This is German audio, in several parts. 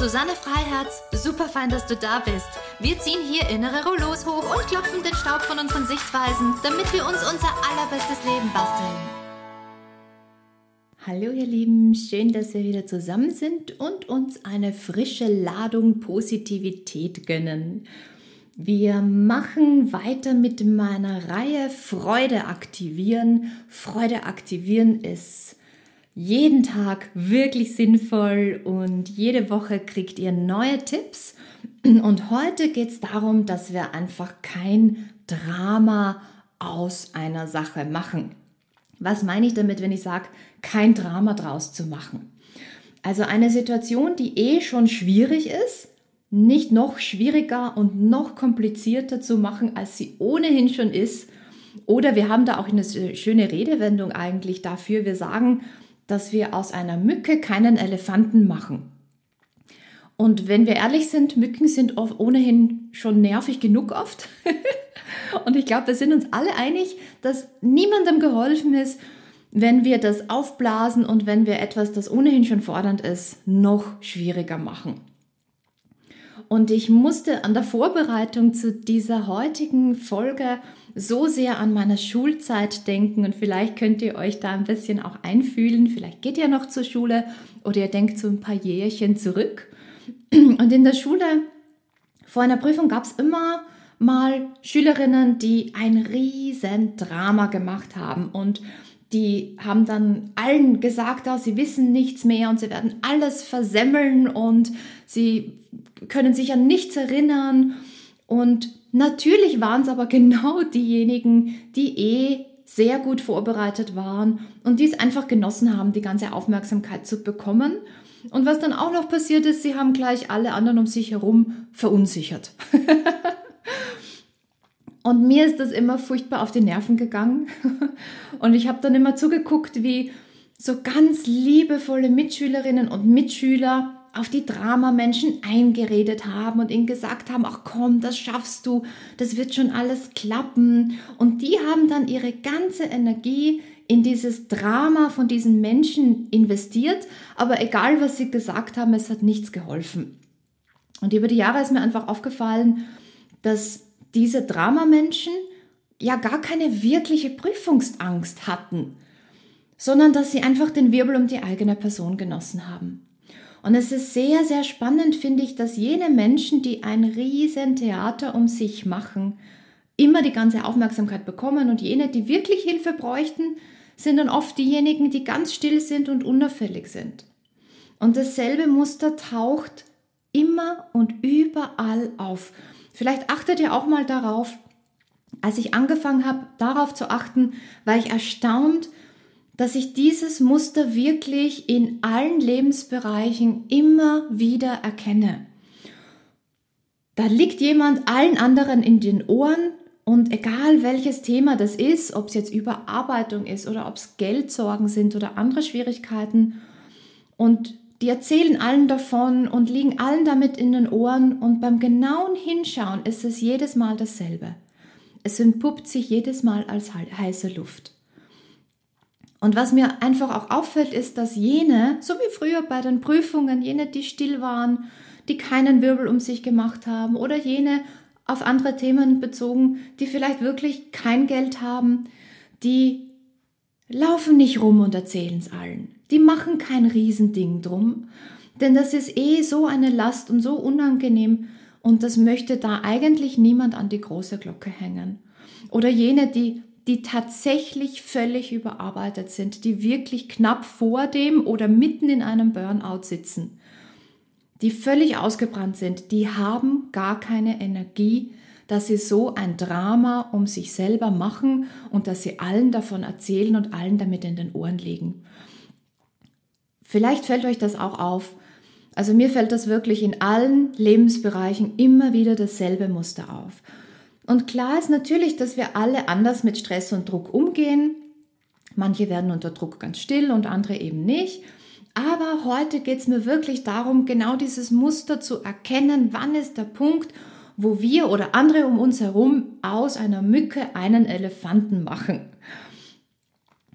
Susanne Freiherz. Super fein, dass du da bist. Wir ziehen hier innere Rollos hoch und klopfen den Staub von unseren Sichtweisen, damit wir uns unser allerbestes Leben basteln. Hallo ihr Lieben, schön, dass wir wieder zusammen sind und uns eine frische Ladung Positivität gönnen. Wir machen weiter mit meiner Reihe Freude aktivieren. Freude aktivieren ist jeden Tag wirklich sinnvoll und jede Woche kriegt ihr neue Tipps. Und heute geht es darum, dass wir einfach kein Drama aus einer Sache machen. Was meine ich damit, wenn ich sage, kein Drama draus zu machen? Also eine Situation, die eh schon schwierig ist, nicht noch schwieriger und noch komplizierter zu machen, als sie ohnehin schon ist. Oder wir haben da auch eine schöne Redewendung eigentlich dafür. Wir sagen, dass wir aus einer Mücke keinen Elefanten machen. Und wenn wir ehrlich sind, Mücken sind ohnehin schon nervig genug oft. und ich glaube, wir sind uns alle einig, dass niemandem geholfen ist, wenn wir das aufblasen und wenn wir etwas, das ohnehin schon fordernd ist, noch schwieriger machen. Und ich musste an der Vorbereitung zu dieser heutigen Folge so sehr an meine Schulzeit denken und vielleicht könnt ihr euch da ein bisschen auch einfühlen. Vielleicht geht ihr noch zur Schule oder ihr denkt so ein paar Jährchen zurück. Und in der Schule vor einer Prüfung gab es immer mal Schülerinnen, die ein riesen Drama gemacht haben und die haben dann allen gesagt, oh, sie wissen nichts mehr und sie werden alles versemmeln und sie können sich an nichts erinnern. Und natürlich waren es aber genau diejenigen, die eh sehr gut vorbereitet waren und die es einfach genossen haben, die ganze Aufmerksamkeit zu bekommen. Und was dann auch noch passiert ist, sie haben gleich alle anderen um sich herum verunsichert. Und mir ist das immer furchtbar auf die Nerven gegangen. Und ich habe dann immer zugeguckt, wie so ganz liebevolle Mitschülerinnen und Mitschüler auf die Dramamenschen eingeredet haben und ihnen gesagt haben, ach komm, das schaffst du, das wird schon alles klappen. Und die haben dann ihre ganze Energie in dieses Drama von diesen Menschen investiert, aber egal was sie gesagt haben, es hat nichts geholfen. Und über die Jahre ist mir einfach aufgefallen, dass diese Dramamenschen ja gar keine wirkliche Prüfungsangst hatten, sondern dass sie einfach den Wirbel um die eigene Person genossen haben. Und es ist sehr, sehr spannend, finde ich, dass jene Menschen, die ein riesen Theater um sich machen, immer die ganze Aufmerksamkeit bekommen und jene, die wirklich Hilfe bräuchten, sind dann oft diejenigen, die ganz still sind und unauffällig sind. Und dasselbe Muster taucht immer und überall auf. Vielleicht achtet ihr auch mal darauf, als ich angefangen habe, darauf zu achten, war ich erstaunt, dass ich dieses Muster wirklich in allen Lebensbereichen immer wieder erkenne. Da liegt jemand allen anderen in den Ohren und egal welches Thema das ist, ob es jetzt Überarbeitung ist oder ob es Geldsorgen sind oder andere Schwierigkeiten, und die erzählen allen davon und liegen allen damit in den Ohren und beim genauen Hinschauen ist es jedes Mal dasselbe. Es entpuppt sich jedes Mal als heiße Luft. Und was mir einfach auch auffällt, ist, dass jene, so wie früher bei den Prüfungen, jene, die still waren, die keinen Wirbel um sich gemacht haben oder jene auf andere Themen bezogen, die vielleicht wirklich kein Geld haben, die laufen nicht rum und erzählen es allen. Die machen kein Riesending drum, denn das ist eh so eine Last und so unangenehm und das möchte da eigentlich niemand an die große Glocke hängen. Oder jene, die die tatsächlich völlig überarbeitet sind, die wirklich knapp vor dem oder mitten in einem Burnout sitzen, die völlig ausgebrannt sind, die haben gar keine Energie, dass sie so ein Drama um sich selber machen und dass sie allen davon erzählen und allen damit in den Ohren legen. Vielleicht fällt euch das auch auf. Also mir fällt das wirklich in allen Lebensbereichen immer wieder dasselbe Muster auf. Und klar ist natürlich, dass wir alle anders mit Stress und Druck umgehen. Manche werden unter Druck ganz still und andere eben nicht. Aber heute geht es mir wirklich darum, genau dieses Muster zu erkennen, wann ist der Punkt, wo wir oder andere um uns herum aus einer Mücke einen Elefanten machen.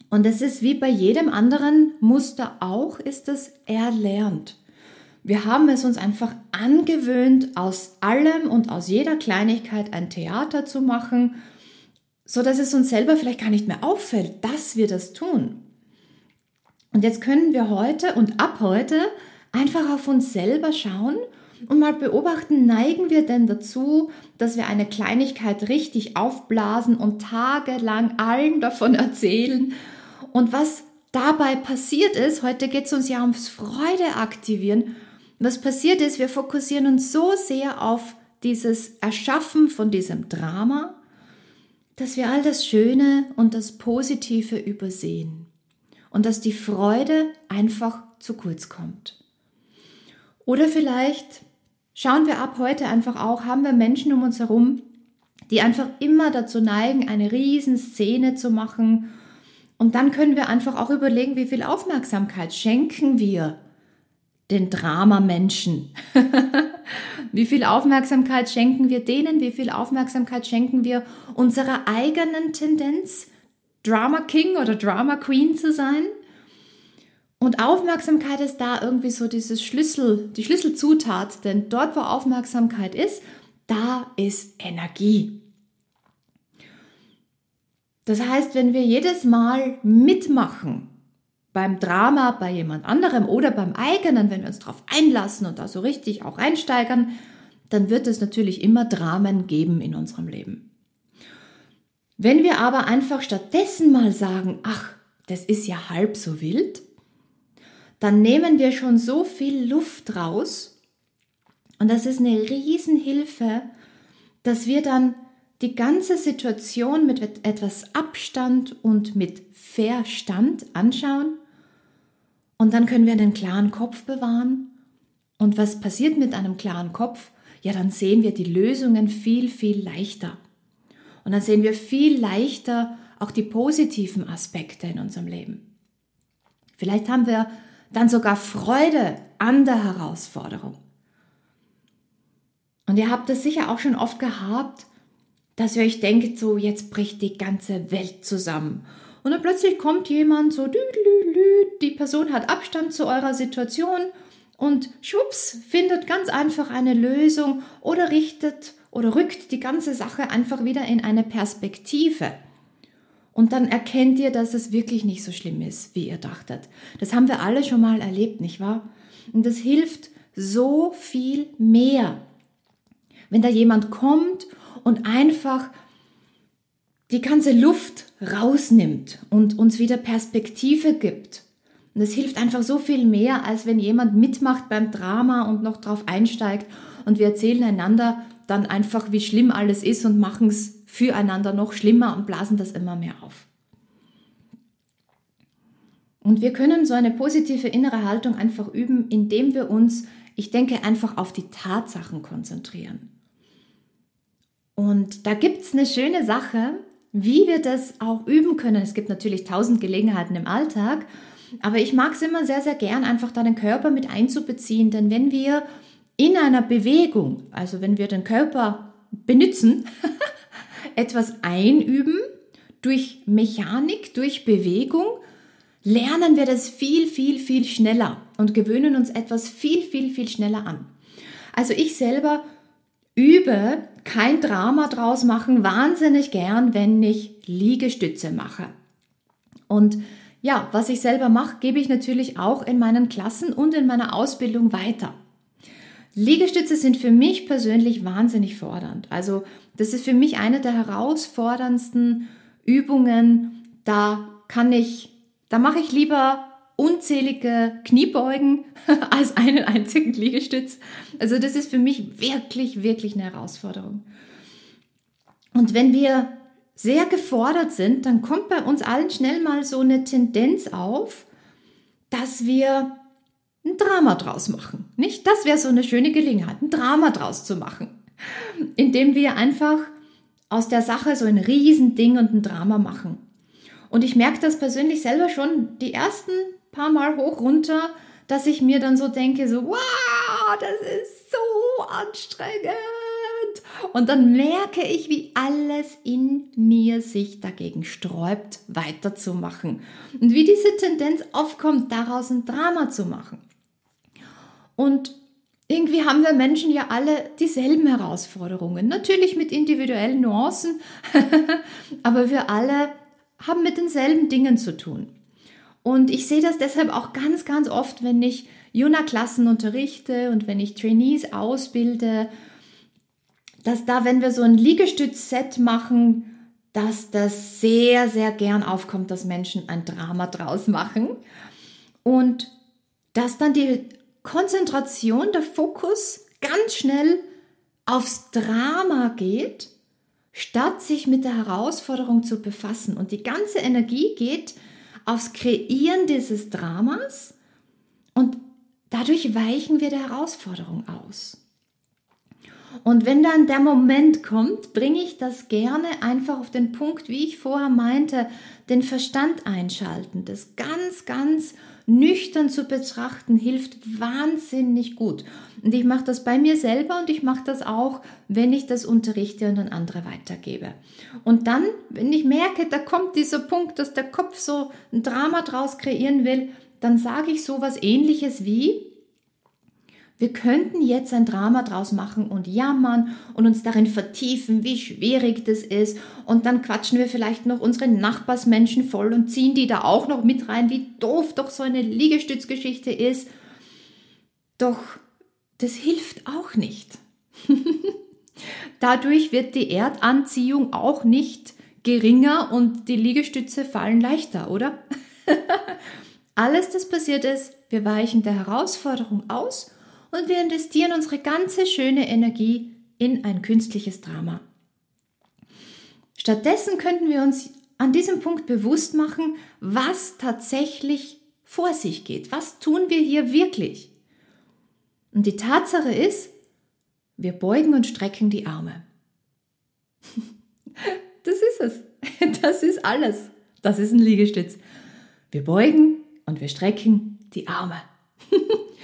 Und es ist wie bei jedem anderen Muster auch, ist es erlernt. Wir haben es uns einfach angewöhnt, aus allem und aus jeder Kleinigkeit ein Theater zu machen, so dass es uns selber vielleicht gar nicht mehr auffällt, dass wir das tun. Und jetzt können wir heute und ab heute einfach auf uns selber schauen und mal beobachten, neigen wir denn dazu, dass wir eine Kleinigkeit richtig aufblasen und tagelang allen davon erzählen. Und was dabei passiert ist, heute geht es uns ja ums Freude aktivieren was passiert ist, wir fokussieren uns so sehr auf dieses Erschaffen von diesem Drama, dass wir all das Schöne und das Positive übersehen und dass die Freude einfach zu kurz kommt. Oder vielleicht schauen wir ab heute einfach auch, haben wir Menschen um uns herum, die einfach immer dazu neigen, eine Riesenszene zu machen. Und dann können wir einfach auch überlegen, wie viel Aufmerksamkeit schenken wir den Dramamenschen? wie viel Aufmerksamkeit schenken wir denen? Wie viel Aufmerksamkeit schenken wir unserer eigenen Tendenz, Drama King oder Drama Queen zu sein? Und Aufmerksamkeit ist da irgendwie so dieses Schlüssel, die Schlüsselzutat, denn dort, wo Aufmerksamkeit ist, da ist Energie. Das heißt, wenn wir jedes Mal mitmachen, beim Drama bei jemand anderem oder beim eigenen, wenn wir uns darauf einlassen und da so richtig auch einsteigern, dann wird es natürlich immer Dramen geben in unserem Leben. Wenn wir aber einfach stattdessen mal sagen, ach, das ist ja halb so wild, dann nehmen wir schon so viel Luft raus und das ist eine Riesenhilfe, dass wir dann die ganze Situation mit etwas Abstand und mit Verstand anschauen und dann können wir einen klaren Kopf bewahren. Und was passiert mit einem klaren Kopf? Ja, dann sehen wir die Lösungen viel, viel leichter. Und dann sehen wir viel leichter auch die positiven Aspekte in unserem Leben. Vielleicht haben wir dann sogar Freude an der Herausforderung. Und ihr habt es sicher auch schon oft gehabt, dass ihr euch denkt, so jetzt bricht die ganze Welt zusammen und dann plötzlich kommt jemand so, die Person hat Abstand zu eurer Situation und schwupps findet ganz einfach eine Lösung oder richtet oder rückt die ganze Sache einfach wieder in eine Perspektive. Und dann erkennt ihr, dass es wirklich nicht so schlimm ist, wie ihr dachtet. Das haben wir alle schon mal erlebt, nicht wahr? Und das hilft so viel mehr. Wenn da jemand kommt und einfach die ganze Luft rausnimmt und uns wieder Perspektive gibt. Und das hilft einfach so viel mehr, als wenn jemand mitmacht beim Drama und noch drauf einsteigt und wir erzählen einander dann einfach, wie schlimm alles ist und machen es füreinander noch schlimmer und blasen das immer mehr auf. Und wir können so eine positive innere Haltung einfach üben, indem wir uns, ich denke, einfach auf die Tatsachen konzentrieren. Und da gibt es eine schöne Sache, wie wir das auch üben können. Es gibt natürlich tausend Gelegenheiten im Alltag, aber ich mag es immer sehr, sehr gern, einfach da den Körper mit einzubeziehen, denn wenn wir in einer Bewegung, also wenn wir den Körper benutzen, etwas einüben, durch Mechanik, durch Bewegung, lernen wir das viel, viel, viel schneller und gewöhnen uns etwas viel, viel, viel schneller an. Also ich selber übe kein Drama draus machen, wahnsinnig gern, wenn ich Liegestütze mache. Und ja, was ich selber mache, gebe ich natürlich auch in meinen Klassen und in meiner Ausbildung weiter. Liegestütze sind für mich persönlich wahnsinnig fordernd. Also das ist für mich eine der herausforderndsten Übungen. Da kann ich, da mache ich lieber unzählige Kniebeugen als einen einzigen Liegestütz. Also das ist für mich wirklich, wirklich eine Herausforderung. Und wenn wir sehr gefordert sind, dann kommt bei uns allen schnell mal so eine Tendenz auf, dass wir ein Drama draus machen. Nicht? Das wäre so eine schöne Gelegenheit, ein Drama draus zu machen. Indem wir einfach aus der Sache so ein Riesending und ein Drama machen. Und ich merke das persönlich selber schon die ersten paar Mal hoch runter, dass ich mir dann so denke, so, wow, das ist so anstrengend. Und dann merke ich, wie alles in mir sich dagegen sträubt, weiterzumachen. Und wie diese Tendenz aufkommt, daraus ein Drama zu machen. Und irgendwie haben wir Menschen ja alle dieselben Herausforderungen. Natürlich mit individuellen Nuancen, aber wir alle haben mit denselben Dingen zu tun. Und ich sehe das deshalb auch ganz, ganz oft, wenn ich Juna-Klassen unterrichte und wenn ich Trainees ausbilde, dass da, wenn wir so ein Liegestütz-Set machen, dass das sehr, sehr gern aufkommt, dass Menschen ein Drama draus machen und dass dann die Konzentration, der Fokus ganz schnell aufs Drama geht, statt sich mit der Herausforderung zu befassen. Und die ganze Energie geht aufs Kreieren dieses Dramas und dadurch weichen wir der Herausforderung aus. Und wenn dann der Moment kommt, bringe ich das gerne einfach auf den Punkt, wie ich vorher meinte, den Verstand einschalten, das ganz, ganz nüchtern zu betrachten, hilft wahnsinnig gut. Und ich mache das bei mir selber und ich mache das auch, wenn ich das unterrichte und an andere weitergebe. Und dann, wenn ich merke, da kommt dieser Punkt, dass der Kopf so ein Drama draus kreieren will, dann sage ich so was ähnliches wie, wir könnten jetzt ein Drama draus machen und jammern und uns darin vertiefen, wie schwierig das ist. Und dann quatschen wir vielleicht noch unsere Nachbarsmenschen voll und ziehen die da auch noch mit rein, wie doof doch so eine Liegestützgeschichte ist. Doch das hilft auch nicht. Dadurch wird die Erdanziehung auch nicht geringer und die Liegestütze fallen leichter, oder? Alles, das passiert ist, wir weichen der Herausforderung aus und wir investieren unsere ganze schöne Energie in ein künstliches Drama. Stattdessen könnten wir uns an diesem Punkt bewusst machen, was tatsächlich vor sich geht. Was tun wir hier wirklich? Und die Tatsache ist, wir beugen und strecken die Arme. Das ist es. Das ist alles. Das ist ein Liegestütz. Wir beugen und wir strecken die Arme.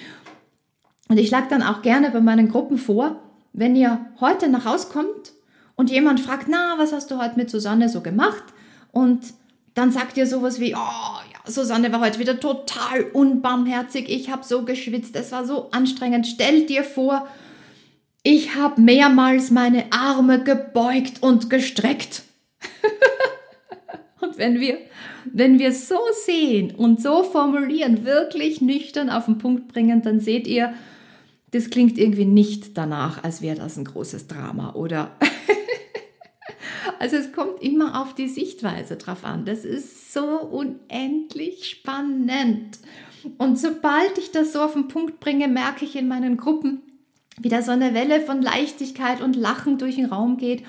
Und ich schlage dann auch gerne bei meinen Gruppen vor, wenn ihr heute nach Hause kommt und jemand fragt, na, was hast du heute mit Susanne so gemacht? Und dann sagt ihr sowas wie, oh ja, Susanne war heute wieder total unbarmherzig, ich habe so geschwitzt, es war so anstrengend. Stell dir vor, ich habe mehrmals meine Arme gebeugt und gestreckt. und wenn wir, wenn wir so sehen und so formulieren, wirklich nüchtern auf den Punkt bringen, dann seht ihr, das klingt irgendwie nicht danach, als wäre das ein großes Drama, oder? also es kommt immer auf die Sichtweise drauf an. Das ist so unendlich spannend. Und sobald ich das so auf den Punkt bringe, merke ich in meinen Gruppen, wie da so eine Welle von Leichtigkeit und Lachen durch den Raum geht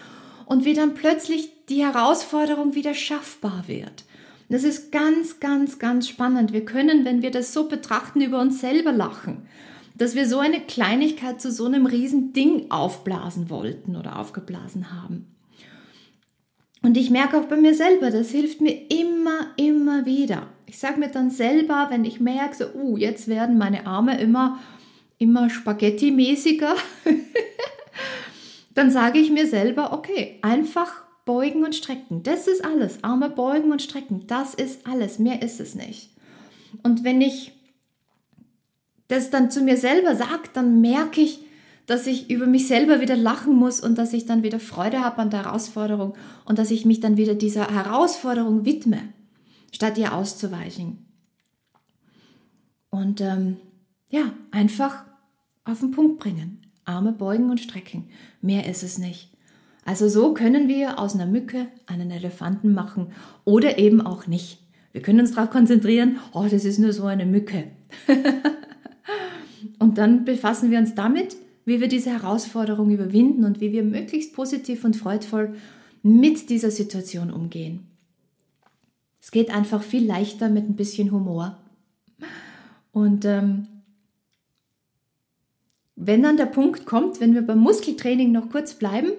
und wie dann plötzlich die Herausforderung wieder schaffbar wird. Das ist ganz, ganz, ganz spannend. Wir können, wenn wir das so betrachten, über uns selber lachen dass wir so eine Kleinigkeit zu so einem riesen Ding aufblasen wollten oder aufgeblasen haben. Und ich merke auch bei mir selber, das hilft mir immer, immer wieder. Ich sage mir dann selber, wenn ich merke, so, uh, jetzt werden meine Arme immer, immer Spaghetti-mäßiger, dann sage ich mir selber, okay, einfach beugen und strecken. Das ist alles. Arme beugen und strecken. Das ist alles. Mehr ist es nicht. Und wenn ich das dann zu mir selber sagt, dann merke ich, dass ich über mich selber wieder lachen muss und dass ich dann wieder Freude habe an der Herausforderung und dass ich mich dann wieder dieser Herausforderung widme, statt ihr auszuweichen. Und ähm, ja, einfach auf den Punkt bringen. Arme beugen und strecken. Mehr ist es nicht. Also so können wir aus einer Mücke einen Elefanten machen oder eben auch nicht. Wir können uns darauf konzentrieren, oh, das ist nur so eine Mücke. Und dann befassen wir uns damit, wie wir diese Herausforderung überwinden und wie wir möglichst positiv und freudvoll mit dieser Situation umgehen. Es geht einfach viel leichter mit ein bisschen Humor. Und ähm, wenn dann der Punkt kommt, wenn wir beim Muskeltraining noch kurz bleiben,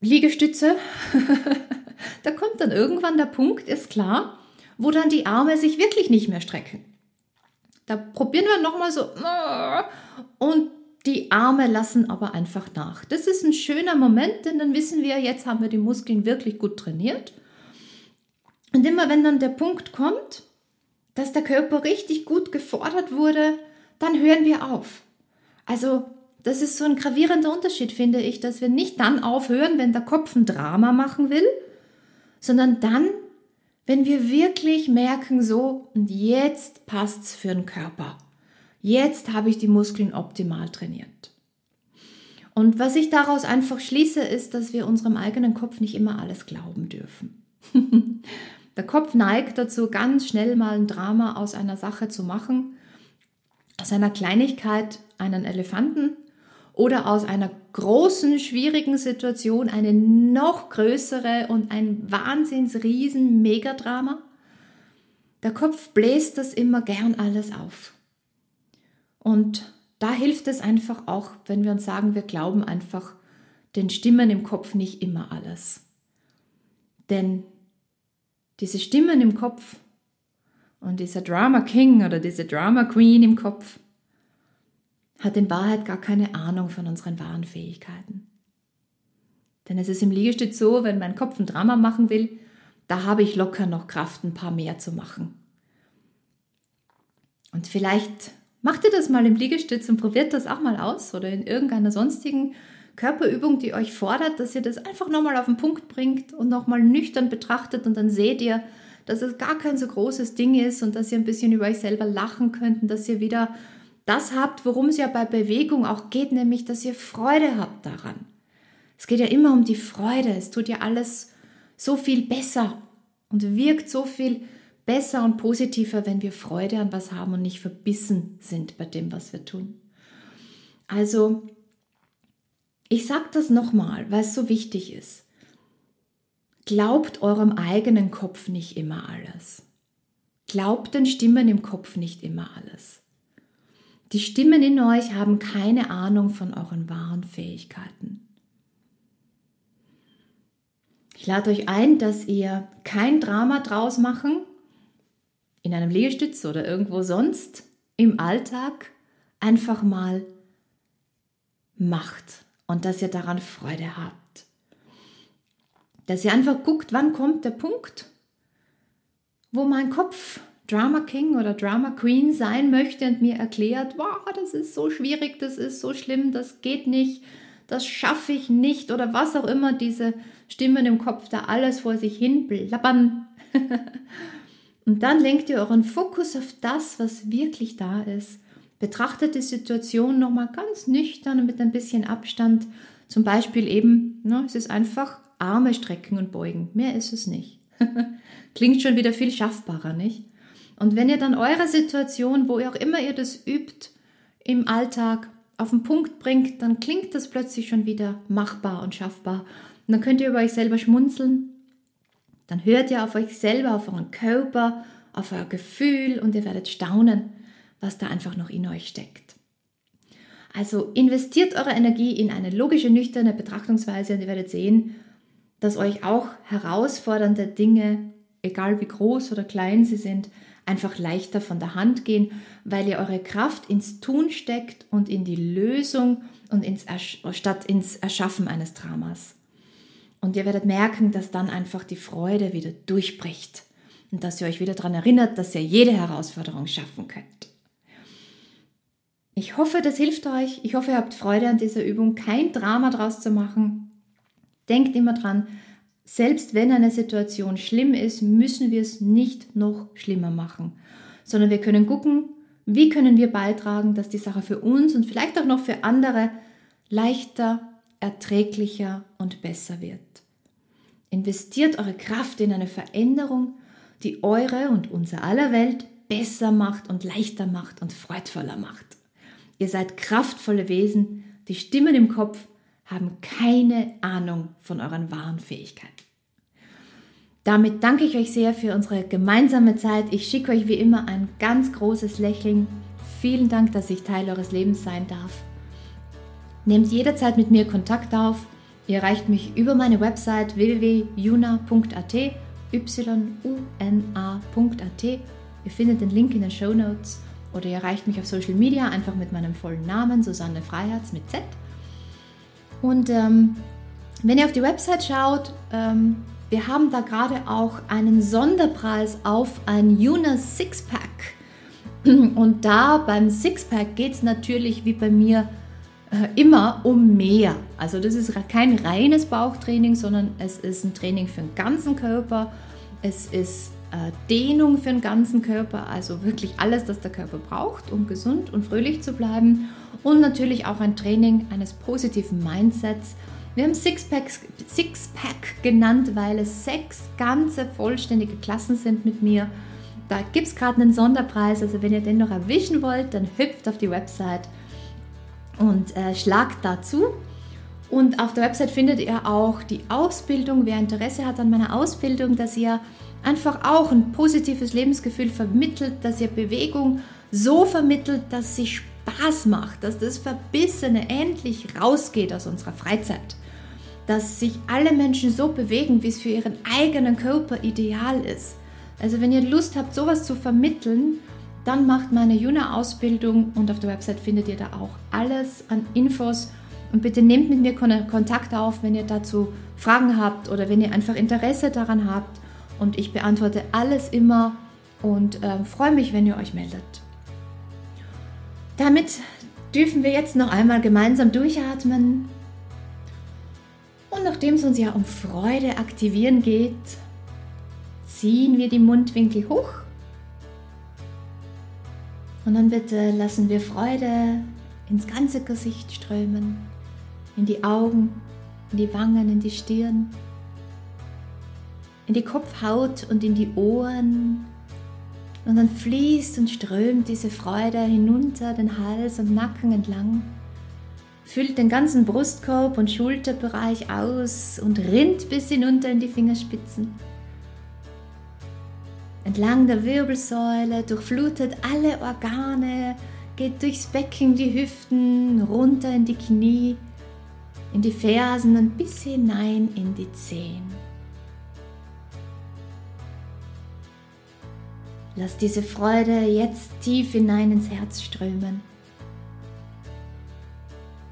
Liegestütze, da kommt dann irgendwann der Punkt, ist klar, wo dann die Arme sich wirklich nicht mehr strecken. Da probieren wir nochmal so und die Arme lassen aber einfach nach. Das ist ein schöner Moment, denn dann wissen wir, jetzt haben wir die Muskeln wirklich gut trainiert. Und immer wenn dann der Punkt kommt, dass der Körper richtig gut gefordert wurde, dann hören wir auf. Also das ist so ein gravierender Unterschied, finde ich, dass wir nicht dann aufhören, wenn der Kopf ein Drama machen will, sondern dann, wenn wir wirklich merken, so, und jetzt passt's für den Körper. Jetzt habe ich die Muskeln optimal trainiert. Und was ich daraus einfach schließe, ist, dass wir unserem eigenen Kopf nicht immer alles glauben dürfen. Der Kopf neigt dazu, ganz schnell mal ein Drama aus einer Sache zu machen, aus einer Kleinigkeit einen Elefanten oder aus einer großen, schwierigen Situation eine noch größere und ein Wahnsinnsriesen Megadrama. Der Kopf bläst das immer gern alles auf. Und da hilft es einfach auch, wenn wir uns sagen, wir glauben einfach den Stimmen im Kopf nicht immer alles. Denn diese Stimmen im Kopf und dieser Drama King oder diese Drama Queen im Kopf hat in Wahrheit gar keine Ahnung von unseren wahren Fähigkeiten. Denn es ist im Liegestütz so, wenn mein Kopf ein Drama machen will, da habe ich locker noch Kraft, ein paar mehr zu machen. Und vielleicht Macht ihr das mal im Liegestütz und probiert das auch mal aus oder in irgendeiner sonstigen Körperübung, die euch fordert, dass ihr das einfach nochmal auf den Punkt bringt und nochmal nüchtern betrachtet und dann seht ihr, dass es gar kein so großes Ding ist und dass ihr ein bisschen über euch selber lachen könnt und dass ihr wieder das habt, worum es ja bei Bewegung auch geht, nämlich dass ihr Freude habt daran. Es geht ja immer um die Freude. Es tut ja alles so viel besser und wirkt so viel besser und positiver, wenn wir Freude an was haben und nicht verbissen sind bei dem, was wir tun. Also, ich sage das nochmal, weil es so wichtig ist. Glaubt eurem eigenen Kopf nicht immer alles. Glaubt den Stimmen im Kopf nicht immer alles. Die Stimmen in euch haben keine Ahnung von euren wahren Fähigkeiten. Ich lade euch ein, dass ihr kein Drama draus machen, in einem Liegestütz oder irgendwo sonst im Alltag einfach mal macht und dass ihr daran Freude habt. Dass ihr einfach guckt, wann kommt der Punkt, wo mein Kopf Drama King oder Drama Queen sein möchte und mir erklärt, wow, das ist so schwierig, das ist so schlimm, das geht nicht, das schaffe ich nicht oder was auch immer diese Stimmen im Kopf da alles vor sich hin blabbern. Und dann lenkt ihr euren Fokus auf das, was wirklich da ist. Betrachtet die Situation nochmal ganz nüchtern und mit ein bisschen Abstand. Zum Beispiel eben, ne, es ist einfach Arme strecken und beugen. Mehr ist es nicht. Klingt schon wieder viel schaffbarer, nicht? Und wenn ihr dann eure Situation, wo ihr auch immer ihr das übt, im Alltag auf den Punkt bringt, dann klingt das plötzlich schon wieder machbar und schaffbar. Und dann könnt ihr über euch selber schmunzeln dann hört ihr auf euch selber, auf euren Körper, auf euer Gefühl und ihr werdet staunen, was da einfach noch in euch steckt. Also investiert eure Energie in eine logische, nüchterne Betrachtungsweise und ihr werdet sehen, dass euch auch herausfordernde Dinge, egal wie groß oder klein sie sind, einfach leichter von der Hand gehen, weil ihr eure Kraft ins Tun steckt und in die Lösung und ins statt ins Erschaffen eines Dramas. Und ihr werdet merken, dass dann einfach die Freude wieder durchbricht und dass ihr euch wieder daran erinnert, dass ihr jede Herausforderung schaffen könnt. Ich hoffe, das hilft euch. Ich hoffe, ihr habt Freude an dieser Übung, kein Drama draus zu machen. Denkt immer dran, selbst wenn eine Situation schlimm ist, müssen wir es nicht noch schlimmer machen, sondern wir können gucken, wie können wir beitragen, dass die Sache für uns und vielleicht auch noch für andere leichter erträglicher und besser wird. Investiert eure Kraft in eine Veränderung, die eure und unser aller Welt besser macht und leichter macht und freudvoller macht. Ihr seid kraftvolle Wesen, die Stimmen im Kopf haben keine Ahnung von euren wahren Fähigkeiten. Damit danke ich euch sehr für unsere gemeinsame Zeit. Ich schicke euch wie immer ein ganz großes Lächeln. Vielen Dank, dass ich Teil eures Lebens sein darf. Nehmt jederzeit mit mir Kontakt auf. Ihr erreicht mich über meine Website www.juna.at, y-u-n-a.at. Ihr findet den Link in den Show Notes oder ihr erreicht mich auf Social Media einfach mit meinem vollen Namen, Susanne Freiherz mit Z. Und ähm, wenn ihr auf die Website schaut, ähm, wir haben da gerade auch einen Sonderpreis auf ein Juna Sixpack. Und da beim Sixpack geht es natürlich wie bei mir äh, immer um mehr. Also das ist kein reines Bauchtraining, sondern es ist ein Training für den ganzen Körper. Es ist äh, Dehnung für den ganzen Körper, also wirklich alles, das der Körper braucht, um gesund und fröhlich zu bleiben. Und natürlich auch ein Training eines positiven Mindsets. Wir haben Sixpack, Sixpack genannt, weil es sechs ganze vollständige Klassen sind mit mir. Da gibt es gerade einen Sonderpreis, also wenn ihr den noch erwischen wollt, dann hüpft auf die Website und äh, schlagt dazu. Und auf der Website findet ihr auch die Ausbildung, wer Interesse hat an meiner Ausbildung, dass ihr einfach auch ein positives Lebensgefühl vermittelt, dass ihr Bewegung so vermittelt, dass sie Spaß macht, dass das Verbissene endlich rausgeht aus unserer Freizeit, dass sich alle Menschen so bewegen, wie es für ihren eigenen Körper ideal ist. Also wenn ihr Lust habt, sowas zu vermitteln, dann macht meine Juna-Ausbildung und auf der Website findet ihr da auch alles an Infos. Und bitte nehmt mit mir Kontakt auf, wenn ihr dazu Fragen habt oder wenn ihr einfach Interesse daran habt. Und ich beantworte alles immer und äh, freue mich, wenn ihr euch meldet. Damit dürfen wir jetzt noch einmal gemeinsam durchatmen. Und nachdem es uns ja um Freude aktivieren geht, ziehen wir die Mundwinkel hoch und dann bitte lassen wir Freude ins ganze Gesicht strömen, in die Augen, in die Wangen, in die Stirn, in die Kopfhaut und in die Ohren. Und dann fließt und strömt diese Freude hinunter den Hals und Nacken entlang, füllt den ganzen Brustkorb und Schulterbereich aus und rinnt bis hinunter in die Fingerspitzen entlang der Wirbelsäule, durchflutet alle Organe, geht durchs Becken, die Hüften, runter in die Knie, in die Fersen und bis hinein in die Zehen. Lass diese Freude jetzt tief hinein ins Herz strömen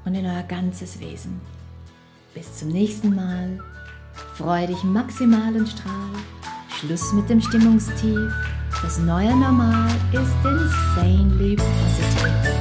und in euer ganzes Wesen. Bis zum nächsten Mal. Freu dich maximal und strahl. Schluss mit dem Stimmungstief. Das neue Normal ist insanely positive.